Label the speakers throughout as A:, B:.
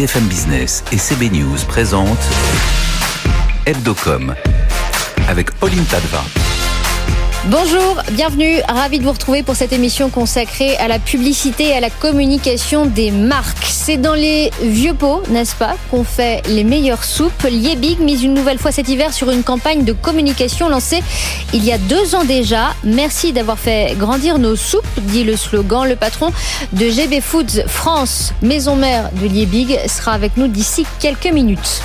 A: BFM Business et CB News présentent Hebdocom avec Pauline Tadeva.
B: Bonjour, bienvenue, ravi de vous retrouver pour cette émission consacrée à la publicité et à la communication des marques. C'est dans les vieux pots, n'est-ce pas, qu'on fait les meilleures soupes. Liebig mise une nouvelle fois cet hiver sur une campagne de communication lancée il y a deux ans déjà. Merci d'avoir fait grandir nos soupes, dit le slogan. Le patron de GB Foods France, maison mère de Liebig, sera avec nous d'ici quelques minutes.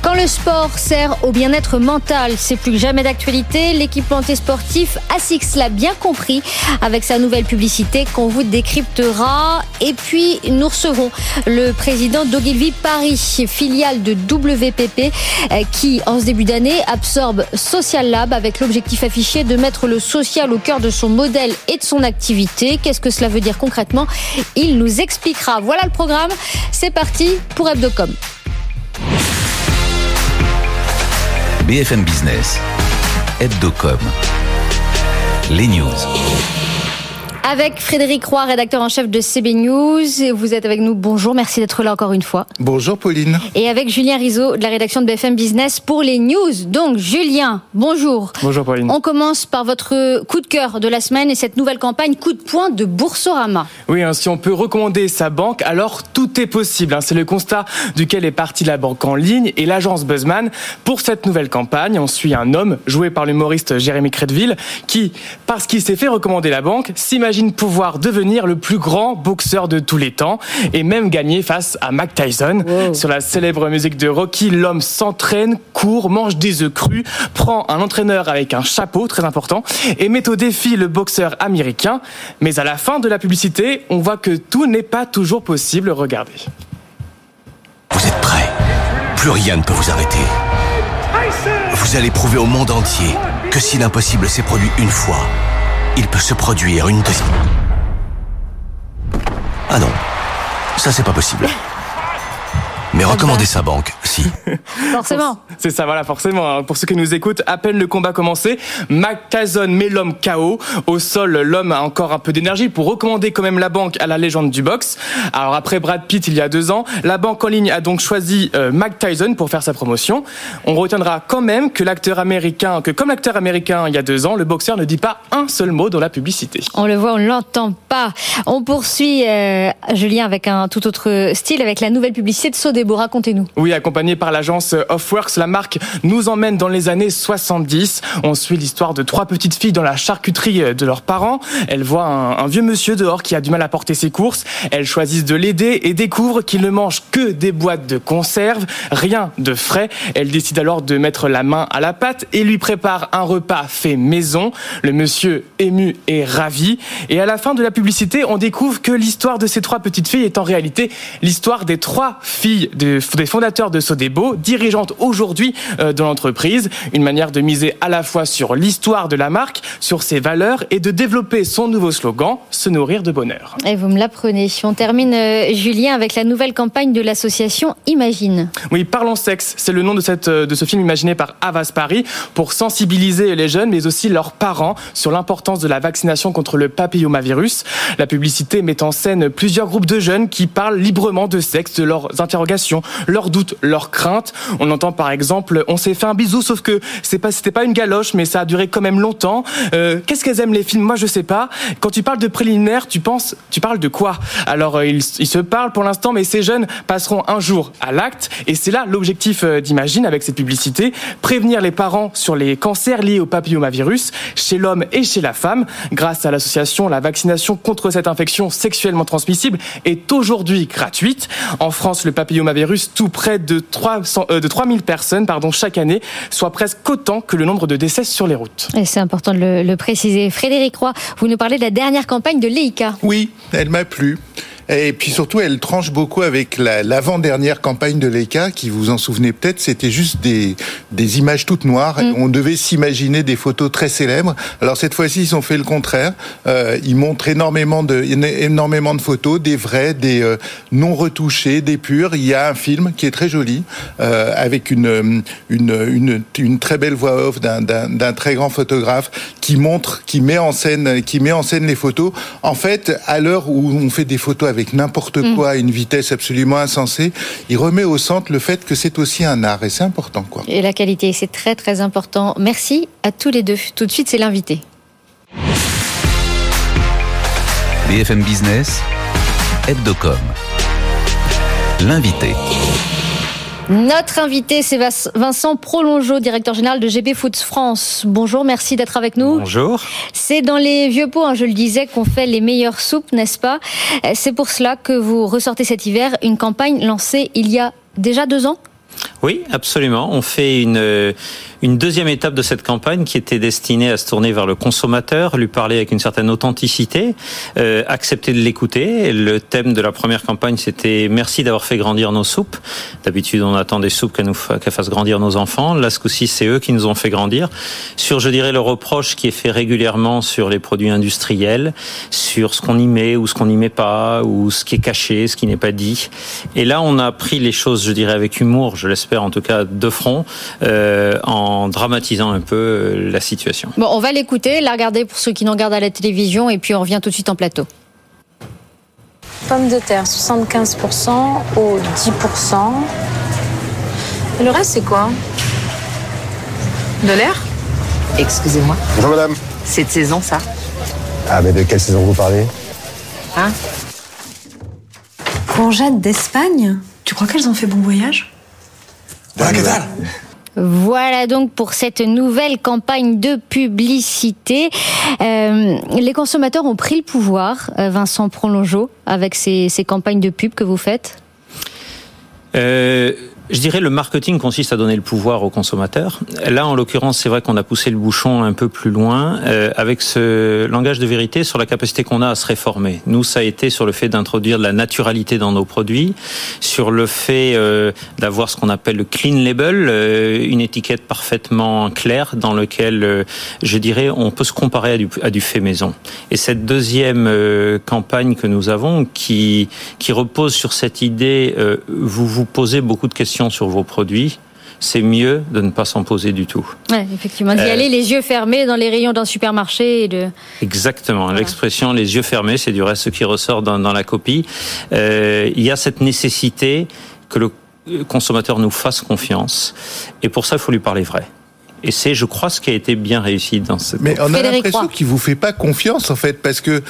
B: Quand le sport sert au bien-être mental, c'est plus que jamais d'actualité. L'équipementier sportif ASICS l'a bien compris avec sa nouvelle publicité qu'on vous décryptera. Et puis, nous recevrons le président d'Ogilvy Paris, filiale de WPP, euh, qui, en ce début d'année, absorbe Social Lab avec l'objectif affiché de mettre le social au cœur de son modèle et de son activité. Qu'est-ce que cela veut dire concrètement? Il nous expliquera. Voilà le programme. C'est parti pour Hebdocom.
A: BFM Business, Hebdocom, les news.
B: Avec Frédéric Roy, rédacteur en chef de CB News. Vous êtes avec nous. Bonjour, merci d'être là encore une fois.
C: Bonjour Pauline.
B: Et avec Julien Rizzo de la rédaction de BFM Business pour les news. Donc Julien, bonjour.
D: Bonjour Pauline.
B: On commence par votre coup de cœur de la semaine et cette nouvelle campagne coup de poing de Boursorama.
D: Oui, hein, si on peut recommander sa banque, alors tout est possible. Hein. C'est le constat duquel est partie la banque en ligne et l'agence Buzzman. Pour cette nouvelle campagne, on suit un homme joué par l'humoriste Jérémy Crédville qui, parce qu'il s'est fait recommander la banque, s'imagine imagine pouvoir devenir le plus grand boxeur de tous les temps et même gagner face à Mac Tyson. Sur la célèbre musique de Rocky, l'homme s'entraîne, court, mange des œufs crus, prend un entraîneur avec un chapeau très important et met au défi le boxeur américain. Mais à la fin de la publicité, on voit que tout n'est pas toujours possible. Regardez.
E: Vous êtes prêts? Plus rien ne peut vous arrêter. Vous allez prouver au monde entier que si l'impossible s'est produit une fois, il peut se produire une deuxième. Ah non, ça c'est pas possible. Mais recommander sa banque, si.
B: Forcément.
D: C'est ça, voilà, forcément. Pour ceux qui nous écoutent, à peine le combat commencé, Mac Tyson met l'homme KO. Au sol, l'homme a encore un peu d'énergie pour recommander quand même la banque à la légende du boxe. Alors après Brad Pitt il y a deux ans, la banque en ligne a donc choisi euh, Mac Tyson pour faire sa promotion. On retiendra quand même que l'acteur américain, que comme l'acteur américain il y a deux ans, le boxeur ne dit pas un seul mot dans la publicité.
B: On le voit, on ne l'entend pas. On poursuit, euh, Julien, avec un tout autre style, avec la nouvelle publicité de
D: Oui, accompagné par l'agence Offworks, la marque nous emmène dans les années 70. On suit l'histoire de trois petites filles dans la charcuterie de leurs parents. Elles voient un, un, vieux monsieur dehors qui a du mal à porter ses courses. Elles choisissent de l'aider et découvrent qu'il ne mange que des boîtes de conserve, rien de frais. Elles décident alors de mettre la main à la pâte et lui préparent un repas fait maison. Le monsieur ému et ravi. Et à la fin de la publicité, on découvre que l'histoire de ces trois petites filles est en réalité l'histoire des trois filles des fondateurs de Sodebo, dirigeante aujourd'hui euh, de l'entreprise. Une manière de miser à la fois sur l'histoire de la marque, sur ses valeurs et de développer son nouveau slogan, se nourrir de bonheur.
B: Et vous me l'apprenez. On termine, euh, Julien, avec la nouvelle campagne de l'association Imagine.
D: Oui, Parlons Sexe, c'est le nom de, cette, euh, de ce film imaginé par Avas Paris pour sensibiliser les jeunes, mais aussi leurs parents sur l'importance de la vaccination contre le papillomavirus. La publicité met en scène plusieurs groupes de jeunes qui parlent librement de sexe, de leurs interrogations, leurs doutes, leurs craintes. On entend par exemple, on s'est fait un bisou, sauf que c'est pas, c'était pas une galoche, mais ça a duré quand même longtemps. Euh, qu'est-ce qu'elles aiment les films? Moi, je sais pas. Quand tu parles de préliminaire, tu penses, tu parles de quoi? Alors, euh, ils, se parlent pour l'instant, mais ces jeunes passeront un jour à l'acte, et c'est là l'objectif euh, d'Imagine avec cette publicité prévenir les parents sur les cancers liés au papillomavirus chez l'homme et chez la femme. Grâce à l'association, la vaccination contre cette infection sexuellement transmissible est aujourd'hui gratuite. En France, le papillomavirus tout près de, 300, euh, de 3000 personnes pardon, chaque année, soit presque autant que le nombre de décès sur les routes.
B: Et c'est important de le, le, préciser. Frédéric Roy, vous nous parlez de la dernière campagne de Leica.
C: Oui, elle m'a plu. Et puis surtout, elle tranche beaucoup avec l'avant-dernière campagne de Leica, qui vous en souvenez peut-être, c'était juste des, des images toutes noires. Mm. On devait s'imaginer des photos très célèbres. Alors cette fois-ci, ils ont fait le contraire. Euh, ils montrent énormément de, énormément de photos, des vraies, des euh, non retouchées, des pures. Il y a un film qui est très joli, euh, avec une, une, une, une, très belle voix off d'un très grand photographe qui montre, qui met en scène, qui met en scène les photos. En fait, à l'heure où on fait des photos avec n'importe
B: Mm.
C: quoi à une vitesse absolument insensée. Il remet au centre le fait que c'est aussi un art et c'est important quoi.
B: Et la qualité, c'est très très important. Merci à tous les deux. Tout de suite, c'est l'invité.
A: BFM Business, Hebdocom. L'invité.
B: Notre invité, c'est Vincent Prolongeau, directeur général de GB Foods France. Bonjour, merci d'être avec nous.
F: Bonjour.
B: C'est dans les vieux pots, hein, je le disais, qu'on fait les meilleures soupes, n'est-ce pas? Euh, C'est pour cela que vous ressortez cet hiver une campagne lancée il y a déjà deux ans?
F: Oui, absolument. On fait une, euh, une deuxième étape de cette campagne qui était destinée à se tourner vers le consommateur, lui parler avec une certaine authenticité, euh, accepter de l'écouter. Le thème de la première campagne, c'était merci d'avoir fait grandir nos soupes. D'habitude, on attend des soupes qu'elles qu'elles fassent grandir nos enfants. Là, ce coup-ci, c'est eux qui nous ont fait grandir. Sur, je dirais, le reproche qui est fait régulièrement sur les produits industriels, sur ce qu'on y met ou ce qu'on n'y met pas, ou ce qui est caché, ce qui n'est pas dit. Et là, on a pris les choses, je dirais, avec humour, l'espère en tout cas, de front, euh, en dramatisant un peu euh, la situation.
B: Bon, on va l'écouter, la regarder pour ceux qui nous regardent à la télévision, et puis on revient tout de suite en plateau.
G: Pommes de terre, 75% au 10%. Et le reste, c'est quoi? De l'air?
H: Excusez-moi,
I: Bonjour madame.
H: c'est de saison ça
I: Ah mais de quelle saison vous parlez?
H: Hein?
G: Courgettes d'Espagne? Tu crois qu'elles ont fait bon voyage?
I: Voilà, que dalle
B: Voilà donc pour cette nouvelle campagne de publicité. Euh, les consommateurs ont pris le pouvoir, euh, Vincent Prolongeau, avec ces, ces campagnes de pub que vous faites
F: Euh, je dirais le marketing consiste à donner le pouvoir aux consommateurs. Là, en l'occurrence, c'est vrai qu'on a poussé le bouchon un peu plus loin euh, avec ce langage de vérité sur la capacité qu'on a à se réformer. Nous, ça a été sur le fait d'introduire de la naturalité dans nos produits, sur le fait euh, d'avoir ce qu'on appelle le clean label, euh, une étiquette parfaitement claire dans lequel, euh, je dirais, on peut se comparer à du, à du fait maison. Et cette deuxième euh, campagne que nous avons, qui qui repose sur cette idée, euh, vous vous posez beaucoup de questions sur vos produits, c'est mieux de ne pas s'en poser du tout.
B: Ouais, effectivement, d'y
F: Euh,
B: aller les yeux fermés dans les rayons d'un supermarché et de...
F: Exactement. L'expression les yeux fermés, c'est du reste ce qui ressort dans, dans la copie. Euh, il y a cette nécessité que le consommateur nous fasse confiance. Et pour ça, il faut lui parler vrai. Et c'est, je crois, ce qui a été bien réussi dans cette
C: Mais on a l'impression qu'il vous fait pas confiance en fait parce que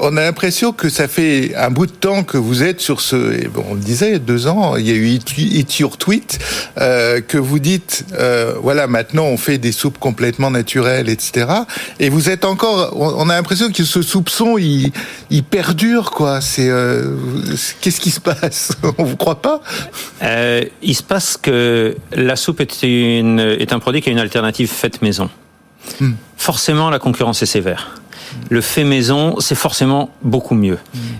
C: on a l'impression que ça fait un bout de temps que vous êtes sur ce. et bon, on le disait, deux ans. Il y a eu It, Your Tweet euh, que vous dites. euh, voilà, maintenant on fait des soupes complètement naturelles, etc. Et vous êtes encore. On on a l'impression que ce soupçon, il, il perdure quoi. C'est euh, qu'est-ce qui se passe? On vous croit pas?
F: Euh, il se passe que la soupe est, une, est un produit qui a une alternative faite maison.
C: Hmm.
F: Forcément, la concurrence est sévère. Le fait maison, c'est forcément beaucoup mieux.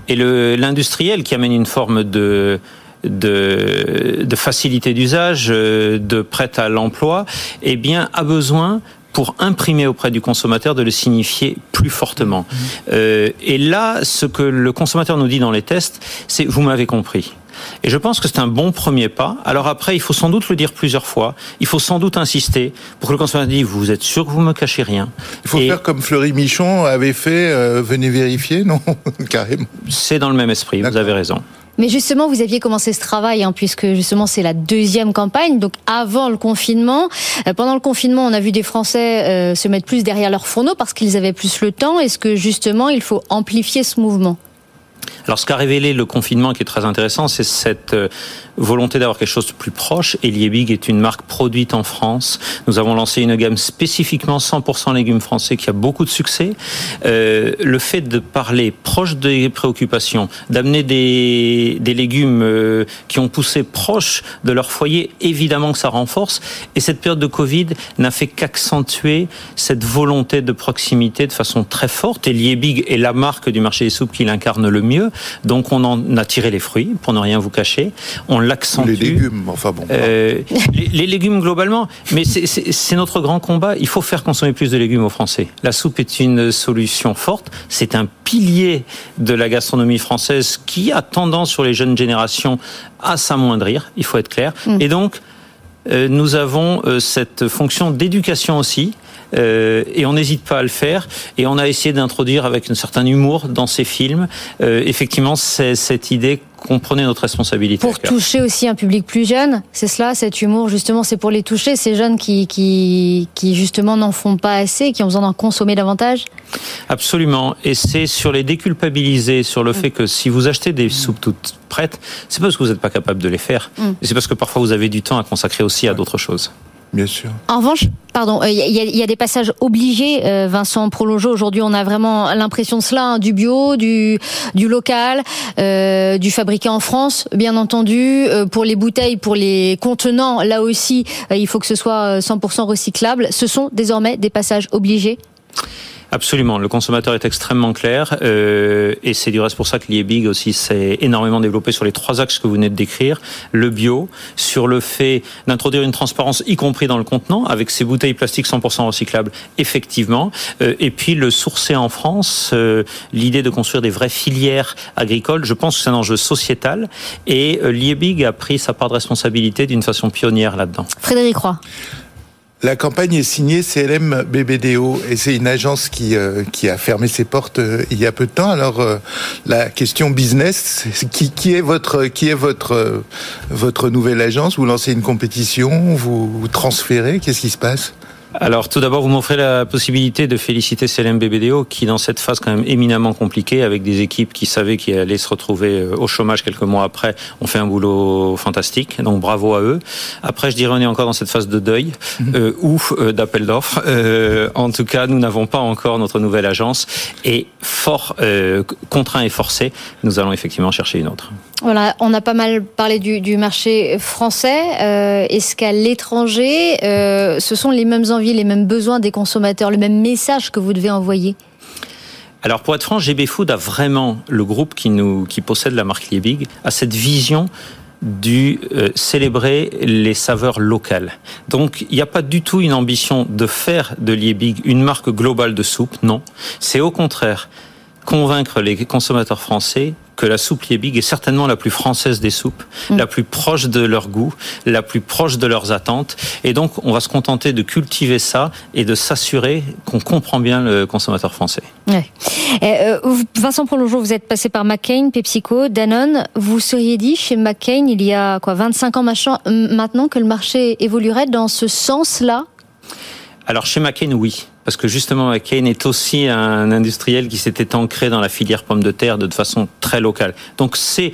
F: Et le- l'industriel qui amène une forme de de, de facilité d'usage, euh, de prêt à l'emploi, eh bien, a besoin pour imprimer auprès du consommateur de le signifier plus fortement. Euh, et là, ce que le consommateur nous dit dans les tests, c'est vous m'avez compris. Et je pense que c'est un bon premier pas. Alors après, il faut sans doute le dire plusieurs fois. Il faut sans doute insister pour que le consommateur dise vous êtes sûr que vous me cachez rien.
C: Il faut
F: Et
C: faire comme Fleury Michon avait fait. euh, venez vérifier, non? Carrément.
F: c'est dans le même esprit. Vous avez raison.
B: Mais justement, vous aviez commencé ce travail, hein, puisque justement c'est la deuxième campagne, donc avant le confinement. Euh, pendant le confinement, on a vu des Français euh, se mettre plus derrière leurs fourneaux parce qu'ils avaient plus le temps. Est-ce que justement il faut amplifier ce mouvement?
F: Alors, ce qu'a révélé le confinement, qui est très intéressant, c'est cette euh, volonté d'avoir quelque chose de plus proche. Et Liebig est une marque produite en France. Nous avons lancé une gamme spécifiquement 100% légumes français qui a beaucoup de succès. Euh, le fait de parler proche des préoccupations, d'amener des, légumes euh, qui ont poussé proche de leur foyer, évidemment que ça renforce. Et cette période de Covid n'a fait qu'accentuer cette volonté de proximité de façon très forte. Et Liebig est la marque du marché des soupes qui l'incarne le mieux. Donc on en a tiré les fruits, pour ne rien vous cacher. On l'accentue.
C: Les légumes, enfin bon.
F: Euh, les, les légumes globalement, mais c'est- notre grand combat. Il faut faire consommer plus de légumes aux Français. La soupe est une solution forte. C'est un pilier de la gastronomie française qui a tendance sur les jeunes générations à s'amoindrir. Il faut être clair. Et donc euh, nous avons euh, cette fonction d'éducation aussi. Euh, et on n'hésite pas à le faire. Et on a essayé d'introduire avec un certain humour dans ces films, euh, effectivement, cette idée qu'on prenait notre responsabilité.
B: Pour toucher aussi un public plus jeune, c'est cela, cet humour, justement, c'est pour les toucher, ces jeunes qui, qui, qui justement n'en font pas assez, qui ont besoin d'en consommer davantage?
F: Absolument. Et c'est sur les déculpabiliser, sur le fait que si vous achetez des soupes toutes prêtes, c'est parce que vous n'êtes pas capable de les faire.
B: Mm.
F: C'est parce que parfois vous avez du temps à consacrer aussi à d'autres choses.
B: En revanche, pardon, il y, a- il y a des passages obligés, euh, Vincent Prologeau. Aujourd'hui, on a vraiment l'impression de cela, hein, du bio, du, local, euh, du fabriqué en France, bien entendu. Euh, pour les bouteilles, pour les contenants, là aussi, euh, il faut que ce soit euh, 100% recyclable. Ce sont désormais des passages obligés.
F: Absolument, le consommateur est extrêmement clair euh, et c'est du reste pour ça que l'IEBIG aussi s'est énormément développé sur les trois axes que vous venez de décrire, le bio, sur le fait d'introduire une transparence y compris dans le contenant avec ces bouteilles plastiques 100% recyclables effectivement euh, et puis le sourcer en France, euh, l'idée de construire des vraies filières agricoles, je pense que c'est un enjeu sociétal et l'IEBIG a pris sa part de responsabilité d'une façon pionnière là-dedans.
B: Frédéric Roy.
C: La campagne est signée CLM BBDO et c'est une agence qui euh, qui a fermé ses portes euh, il y a peu de temps. Alors euh, la question business, qui, qui est votre qui est votre votre nouvelle agence? Vous lancez une compétition vous transférez Qu'est-ce qui se passe?
F: Alors tout d'abord, vous m'offrez la possibilité de féliciter CLM BBDO qui, dans cette phase quand même éminemment compliquée, avec des équipes qui savaient qu'ils allaient se retrouver euh, au chômage quelques mois après, ont fait un boulot fantastique. Donc bravo à eux. Après, je dirais, on est encore dans cette phase de deuil euh, ou euh, d'appel d'offres. Euh, en tout cas, nous n'avons pas encore notre nouvelle agence et fort euh, contraint et forcé, nous allons effectivement chercher une autre.
B: Voilà, on a pas mal parlé du, du marché français. Euh, Est-ce qu'à l'étranger, euh, ce sont les mêmes les mêmes besoins des consommateurs, le même message que vous devez envoyer
F: Alors pour être franc, GB Food a vraiment le groupe qui possède la marque Liebig a cette vision du euh, célébrer les saveurs locales. Donc il n'y a pas du tout une ambition de faire de Liebig une marque globale de soupe, non. C'est au contraire convaincre les consommateurs français que la soupe Liebig est certainement la plus française des soupes, la plus proche de leur goût, la plus proche de leurs attentes. Et donc, on va se contenter de cultiver ça et de s'assurer qu'on comprend bien le consommateur français.
B: Ouais. Euh, Vincent Prologeau, vous êtes passé par McCain, PepsiCo, Danone. Vous seriez dit chez McCain, il y a quoi 25 ans maintenant, que le marché évoluerait dans ce sens-là?
F: Alors chez McCain, oui. Parce que justement, McCain est aussi un industriel qui s'était ancré dans la filière pomme de terre de façon très locale. Donc c'est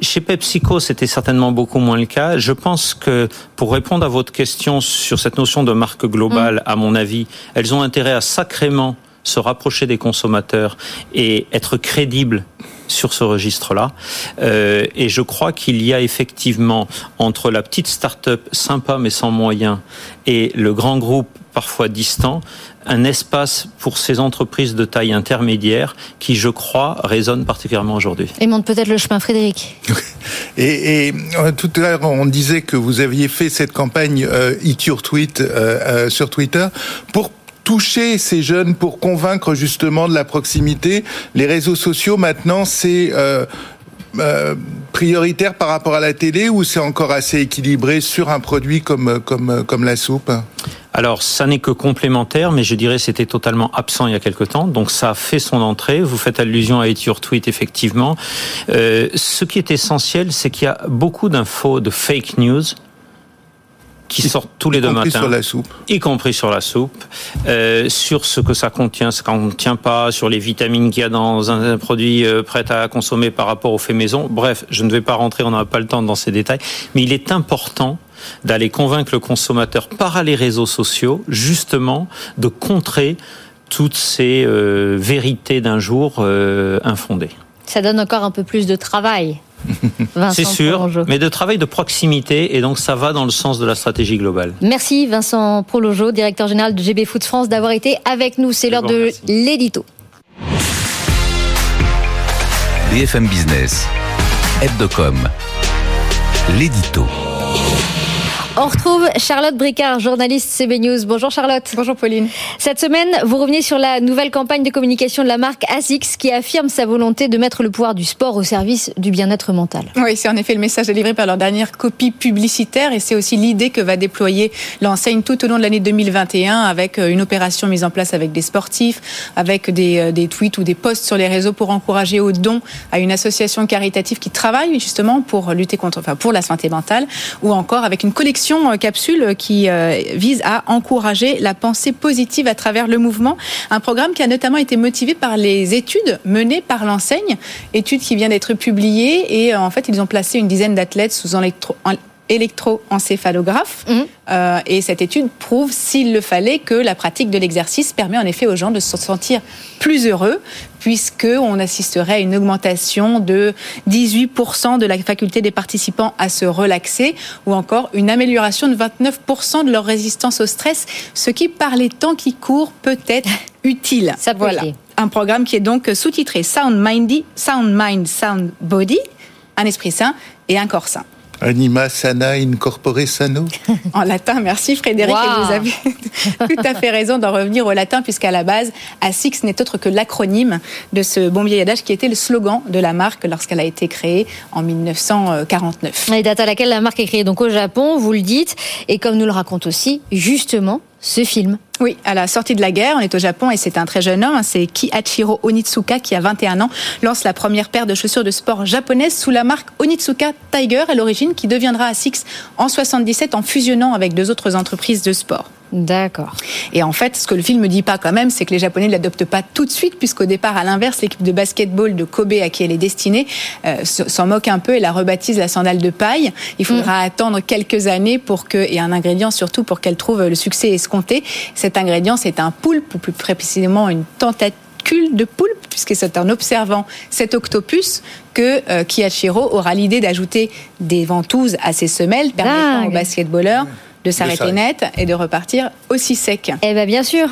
F: chez PepsiCo, c'était certainement beaucoup moins le cas. Je pense que pour répondre à votre question sur cette notion de marque globale, à mon avis, elles ont intérêt à sacrément se rapprocher des consommateurs et être crédibles sur ce registre-là. Euh, et je crois qu'il y a effectivement entre la petite start-up sympa mais sans moyens et le grand groupe parfois distant un espace pour ces entreprises de taille intermédiaire qui, je crois, résonnent particulièrement aujourd'hui.
B: Et montre peut-être le chemin, Frédéric.
C: Et, et euh, tout à l'heure, on disait que vous aviez fait cette campagne euh, Eat Your Tweet euh, euh, sur Twitter pour toucher ces jeunes, pour convaincre justement de la proximité. Les réseaux sociaux, maintenant, c'est euh, euh, prioritaire par rapport à la télé ou c'est encore assez équilibré sur un produit comme comme comme la soupe?
F: Alors, ça n'est que complémentaire, mais je dirais c'était totalement absent il y a quelque temps. Donc, ça a fait son entrée. Vous faites allusion à Your Tweet, effectivement. Euh, ce qui est essentiel, c'est qu'il y a beaucoup d'infos, de fake news qui sortent tous les
C: y
F: deux
C: compris
F: matins.
C: sur la soupe.
F: y compris sur la soupe, euh, sur ce que ça contient, ce qu'on ne contient pas, sur les vitamines qu'il y a dans un, produit euh, prêt à consommer par rapport au fait maison. Bref, je ne vais pas rentrer, on n'a pas le temps dans ces détails, mais il est important d'aller convaincre le consommateur par les réseaux sociaux, justement, de contrer toutes ces euh, vérités d'un jour euh, infondées.
B: Ça donne encore un peu plus de travail.
F: C'est sûr, mais de travail de proximité, et donc ça va dans le sens de la stratégie globale.
B: Merci Vincent Prologeau, directeur général de GB Food France, d'avoir été avec nous. C'est l'heure de l'édito.
A: BFM Business, Hebdocom, l'édito.
B: On retrouve Charlotte Bricard, journaliste CB News. Bonjour Charlotte.
J: Bonjour Pauline.
B: Cette semaine, vous revenez sur la nouvelle campagne de communication de la marque ASICS qui affirme sa volonté de mettre le pouvoir du sport au service du bien-être mental.
J: Oui, c'est en effet le message délivré par leur dernière copie publicitaire et c'est aussi l'idée que va déployer l'enseigne tout au long de l'année 2021 avec euh, une opération mise en place avec des sportifs, avec des, euh, des tweets ou des posts sur les réseaux pour encourager au don à une association caritative qui travaille justement pour lutter contre, enfin pour la santé mentale ou encore avec une collection euh, capsule qui euh, vise à encourager la pensée positive à travers le mouvement. Un programme qui a notamment été motivé par les études menées par l'enseigne, étude qui vient d'être publiée et euh, en fait ils ont placé une dizaine d'athlètes sous électro électroencéphalographe. Mmh. Euh, et cette étude prouve, s'il le fallait, que la pratique de l'exercice permet en effet aux gens de se sentir plus heureux, puisque on assisterait à une augmentation de 18% de la faculté des participants à se relaxer, ou encore une amélioration de 29% de leur résistance au stress, ce qui, par les temps qui courent, peut être utile.
B: Ça voilà.
J: Un programme qui est donc sous-titré Sound Mindy, Sound Mind, Sound Body, un esprit sain et un corps sain.
C: Anima sana incorpore sano.
J: En latin, merci Frédéric. Et vous avez tout à fait raison d'en revenir au latin, puisqu'à la base, ASICS n'est autre que l'acronyme de ce bon vieil adage qui était le slogan de la marque lorsqu'elle a été créée en 1949.
B: Et date à laquelle la marque est créée donc au Japon, vous le dites, et comme nous le raconte aussi, justement, ce film.
J: Oui, à la sortie de la guerre, on est au Japon et c'est un très jeune homme, c'est Kiichiro Onitsuka qui a 21 ans, lance la première paire de chaussures de sport japonaise sous la marque Onitsuka Tiger à l'origine qui deviendra ASICS en 77 en fusionnant avec deux autres entreprises de sport.
B: D'accord.
J: Et en fait, ce que le film ne dit pas quand même, c'est que les Japonais ne l'adoptent pas tout de suite, puisqu'au départ, à l'inverse, l'équipe de basketball de Kobe à qui elle est destinée euh, s'en moque un peu et la rebaptise la sandale de paille. Il faudra mm. attendre quelques années pour que, et un ingrédient surtout pour qu'elle trouve le succès escompté. Cet ingrédient, c'est un poulpe, ou plus précisément une tentacule de poulpe, puisque c'est en observant cet octopus que euh, Kiyachiro aura l'idée d'ajouter des ventouses à ses semelles, permettant aux basketballeurs de s'arrêter net et de repartir aussi sec.
B: Eh bien, bien sûr.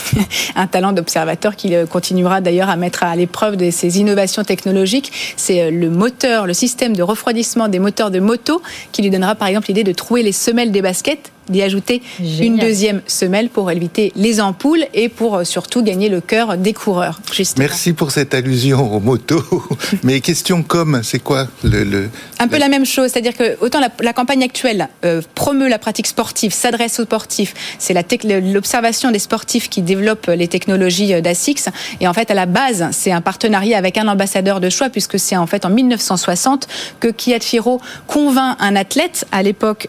J: un talent d'observateur qui euh, continuera d'ailleurs à mettre à l'épreuve de ces innovations technologiques. C'est euh, le moteur, le système de refroidissement des moteurs de moto qui lui donnera par exemple l'idée de trouver les semelles des baskets d'y ajouter une deuxième semelle pour éviter les ampoules et pour euh, surtout gagner le cœur des coureurs.
C: Merci pour cette allusion aux motos. Mais question comme, c'est quoi le,
J: Un peu la même chose, c'est-à-dire que autant la, campagne actuelle euh, promeut la pratique sportive, s'adresse aux sportifs, c'est l'observation des sportifs qui développent les technologies euh, d'ASICS. Et en fait, à la base, c'est un partenariat avec un ambassadeur de choix, puisque c'est en fait en 1960 que Kiyachiro convainc un athlète, à l'époque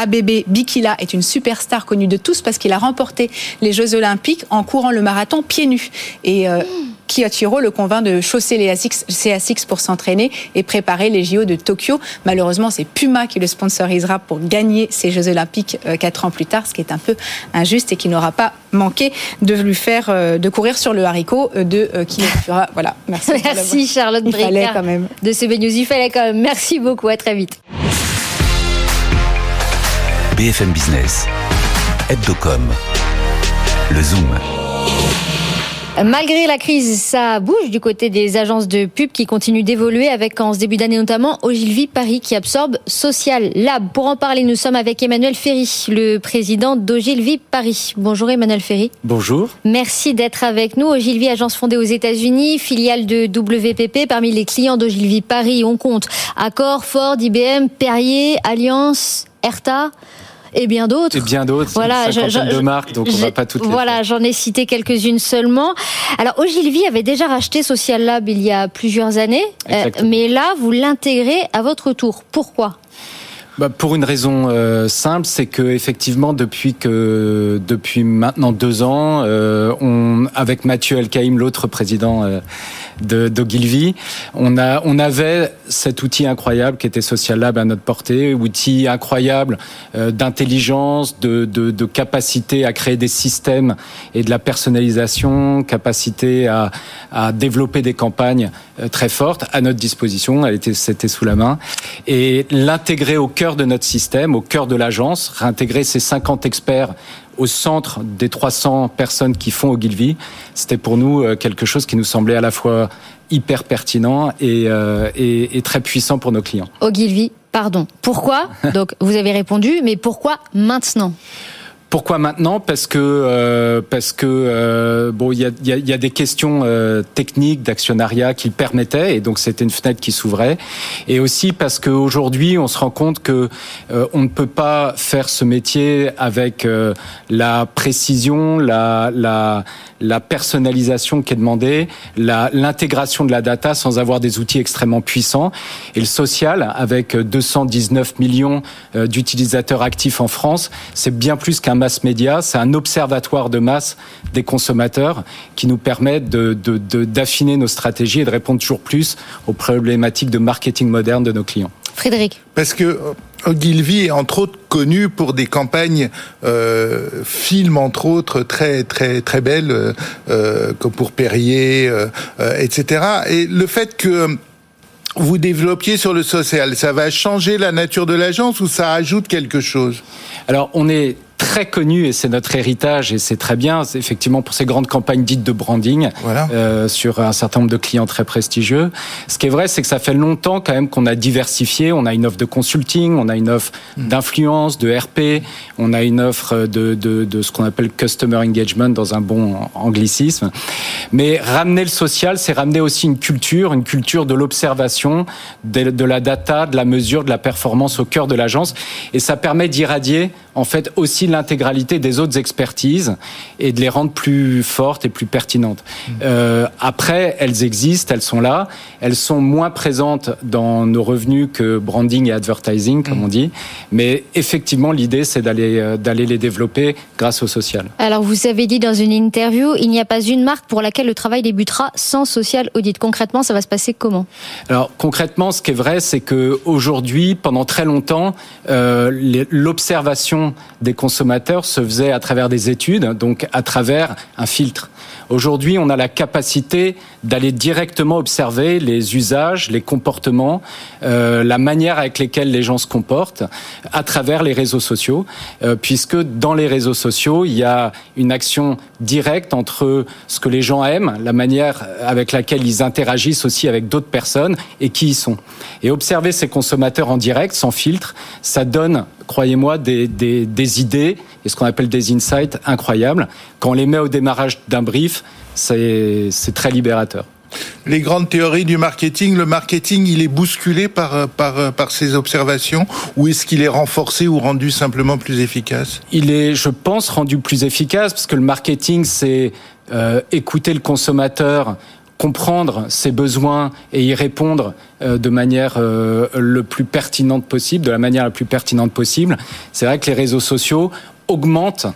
J: ABB Bikila est une superstar connue de tous parce qu'il a remporté les Jeux Olympiques en courant le marathon pieds nus. Et euh, le convainc de chausser les ASICS, pour s'entraîner et préparer les JO de Tokyo. Malheureusement, c'est Puma qui le sponsorisera pour gagner ces Jeux Olympiques euh, quatre ans plus tard, ce qui est un peu injuste et qui n'aura pas manqué de lui faire euh, de courir sur le haricot de Kiyachiro. Voilà.
B: Merci, Merci Charlotte Bricard quand même. de ce News. Il fallait quand même. Merci beaucoup. À très vite.
A: BFM Business, Hebdocom, le Zoom.
B: Malgré la crise, ça bouge du côté des agences de pub qui continuent d'évoluer avec en ce début d'année notamment Ogilvy Paris qui absorbe Social Lab. Pour en parler, nous sommes avec Emmanuel Ferry, le président d'Ogilvy Paris. Bonjour Emmanuel Ferry.
K: Bonjour.
B: Merci d'être avec nous. Ogilvy, agence fondée aux États-Unis, filiale de WPP. Parmi les clients d'Ogilvy Paris, on compte Accor, Ford, IBM, Perrier, Alliance, Erta et bien d'autres.
K: Et bien d'autres. Voilà, une je, de marques, donc on va pas toutes les
B: Voilà, j'en ai cité quelques-unes seulement. Alors, Ogilvy avait déjà racheté Social Lab il y a plusieurs années, euh, mais là, vous l'intégrez à votre tour. Pourquoi?
K: Bah pour une raison euh, simple, c'est que effectivement depuis que depuis maintenant deux ans, euh, on avec Mathieu Elkaïm, l'autre président euh, de d'Ogilvy, on a on avait cet outil incroyable qui était Social Lab à notre portée, outil incroyable d'intelligence, de, de, de capacité à créer des systèmes et de la personnalisation, capacité à, à développer des campagnes très fortes à notre disposition. Elle était c'était sous la main et l'intégrer au cœur de notre système, au cœur de l'agence, réintégrer ces 50 experts au centre des 300 personnes qui font Ogilvy, c'était pour nous euh, quelque chose qui nous semblait à la fois hyper pertinent et, euh, et, et, très puissant pour nos clients.
B: Ogilvy, Pardon. Pourquoi? Donc, vous avez répondu, mais pourquoi maintenant?
K: Pourquoi maintenant? Parce que euh, parce que euh, bon, il y a, y, a, y a, des questions euh, techniques d'actionnariat qui le permettaient, et donc c'était une fenêtre qui s'ouvrait. Et aussi parce qu'aujourd'hui, on se rend compte que euh, on ne peut pas faire ce métier avec euh, la précision, la, la la personnalisation qui est demandée, l'intégration de la data sans avoir des outils extrêmement puissants. Et le social, avec 219 millions d'utilisateurs actifs en France, c'est bien plus qu'un mass média, c'est un observatoire de masse des consommateurs qui nous permet d'affiner de, de, nos stratégies et de répondre toujours plus aux problématiques de marketing moderne de nos clients.
B: Frédéric.
C: Parce que Ogilvy est entre autres connu pour des campagnes euh, films entre autres très très très belles euh, comme pour Perrier euh, etc et le fait que vous développiez sur le social, ça va changer la nature de l'agence ou ça ajoute quelque chose?
K: Alors on est très connu et c'est notre héritage et c'est très bien. C'est effectivement pour ces grandes campagnes dites de branding
C: voilà.
K: euh, sur un certain nombre de clients très prestigieux. Ce qui est vrai, c'est que ça fait longtemps quand même qu'on a diversifié. On a une offre de consulting, on a une offre mmh. d'influence, de RP, on a une offre de, de, de ce qu'on appelle customer engagement dans un bon anglicisme. Mais ramener le social, c'est ramener aussi une culture, une culture de l'observation, de, de la data, de la mesure, de la performance au cœur de l'agence. Et ça permet d'irradier en fait aussi l'intégralité des autres expertises et de les rendre plus fortes et plus pertinentes. Mmh. Euh, après, elles existent, elles sont là, elles sont moins présentes dans nos revenus que branding et advertising, comme mmh. on dit, mais effectivement, l'idée, c'est d'aller d'aller les développer grâce au social.
B: Alors, vous avez dit dans une interview, il n'y a pas une marque pour laquelle le travail débutera sans social audit. Concrètement, ça va se passer comment?
K: Alors, concrètement, ce qui est vrai, c'est que aujourd'hui, pendant très longtemps, euh, l'observation des consommateurs se faisait à travers des études, donc à travers un filtre. Aujourd'hui, on a la capacité d'aller directement observer les usages, les comportements, euh, la manière avec lesquelles les gens se comportent à travers les réseaux sociaux, euh, puisque dans les réseaux sociaux, il y a une action directe entre ce que les gens aiment, la manière avec laquelle ils interagissent aussi avec d'autres personnes et qui ils sont. Et observer ces consommateurs en direct, sans filtre, ça donne, croyez-moi, des, des, des idées et ce qu'on appelle des insights incroyables. Quand on les met au démarrage d'un brief, c'est très libérateur.
C: Les grandes théories du marketing, le marketing, il est bousculé par, par, par ces observations ou est-ce qu'il est renforcé ou rendu simplement plus efficace?
K: Il est, je pense, rendu plus efficace parce que le marketing, c'est euh, écouter le consommateur comprendre ses besoins et y répondre de manière euh, le plus pertinente possible, de la manière la plus pertinente possible. C'est vrai que les réseaux sociaux augmentent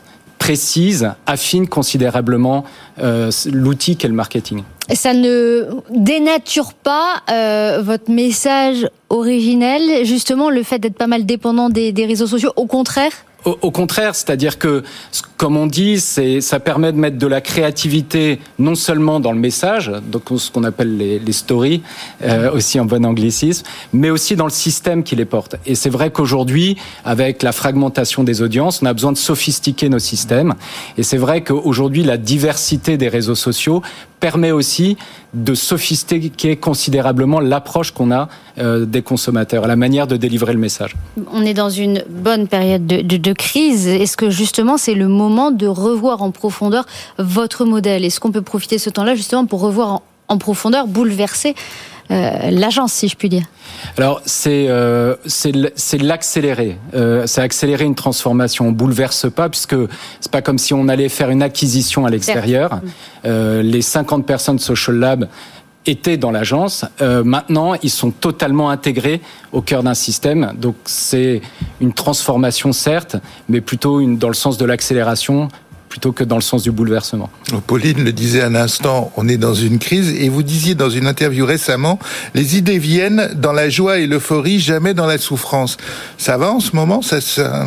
K: précise, affine considérablement euh, l'outil qu'est le marketing.
B: Ça ne dénature pas euh, votre message originel, justement le fait d'être pas mal dépendant des, des réseaux sociaux, au contraire
K: au, au contraire, c'est-à-dire que, comme on dit, ça permet de mettre de la créativité non seulement dans le message, donc ce qu'on appelle les, les stories, euh, aussi en bon anglicisme, mais aussi dans le système qui les porte. Et c'est vrai qu'aujourd'hui, avec la fragmentation des audiences, on a besoin de sophistiquer nos systèmes. Et c'est vrai qu'aujourd'hui, la diversité des réseaux sociaux permet aussi de sophistiquer considérablement l'approche qu'on a euh, des consommateurs, la manière de délivrer le message.
B: On est dans une bonne période de, crise. Est-ce que justement c'est le moment de revoir en profondeur votre modèle? Est-ce qu'on peut profiter de ce temps-là justement pour revoir en, en profondeur, bouleverser euh, l'agence, si je puis dire
K: alors c'est euh, l'accélérer, euh, c'est accélérer une transformation. On bouleverse pas puisque c'est pas comme si on allait faire une acquisition à l'extérieur. Euh, les 50 personnes Social Lab étaient dans l'agence. Euh, maintenant, ils sont totalement intégrés au cœur d'un système. Donc c'est une transformation certes, mais plutôt une, dans le sens de l'accélération plutôt que dans le sens du bouleversement.
C: Pauline le disait un instant, on est dans une crise et vous disiez dans une interview récemment, les idées viennent dans la joie et l'euphorie, jamais dans la souffrance. Ça va en ce moment? Ça, ça...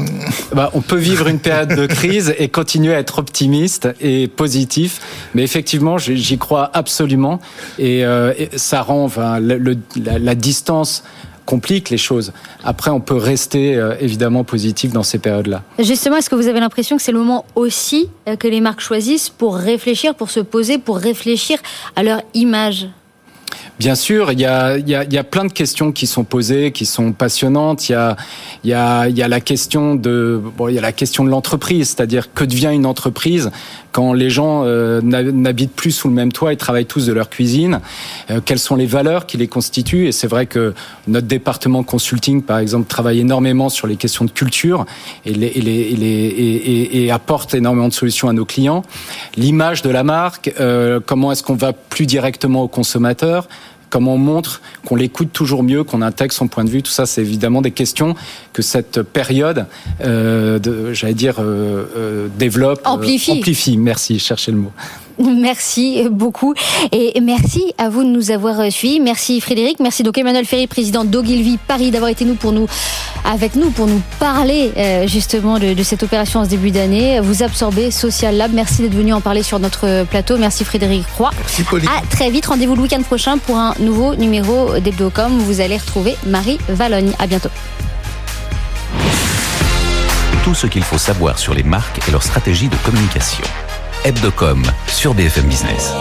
K: Bah, On peut vivre une période de crise et continuer à être optimiste et positif, mais effectivement, j'y crois absolument et, euh, et ça rend enfin, le, le, la, la distance complique les choses. Après, on peut rester euh, évidemment positif dans ces périodes-là.
B: Justement, est-ce que vous avez l'impression que c'est le moment aussi euh, que les marques choisissent pour réfléchir, pour se poser, pour réfléchir à leur image?
K: Bien sûr, il y a, y, a, y a plein de questions qui sont posées, qui sont passionnantes. Il y a, y a, y a la question de, bon, y a la question de l'entreprise, c'est-à-dire que devient une entreprise quand les gens euh, n'habitent plus sous le même toit et travaillent tous de leur cuisine. Euh, quelles sont les valeurs qui les constituent? Et c'est vrai que notre département consulting, par exemple, travaille énormément sur les questions de culture et, les, et, les, et, apporte énormément de solutions à nos clients. L'image de la marque, euh, comment est-ce qu'on va plus directement au consommateur? Comment on montre qu'on l'écoute toujours mieux, qu'on intègre son point de vue. Tout ça, c'est évidemment des questions que cette période, euh, j'allais dire, euh, euh, développe,
B: amplifie.
K: amplifie. Merci, cherchez le mot.
B: Merci beaucoup et merci à vous de nous avoir suivis. Merci Frédéric, merci donc Emmanuel Ferry, président d'Ogilvy Paris, d'avoir été nous pour nous avec nous pour nous parler justement de, de, cette opération en ce début d'année. Vous absorbez Social Lab. Merci d'être venu en parler sur notre plateau. Merci Frédéric Croix.
C: Merci Pauline.
B: À très vite. Rendez-vous le week-end prochain pour un nouveau numéro d'Hebdocom. Vous allez retrouver Marie Valogne. À bientôt.
A: Tout ce qu'il faut savoir sur les marques et leur stratégie de communication. Hebdocom sur BFM Business.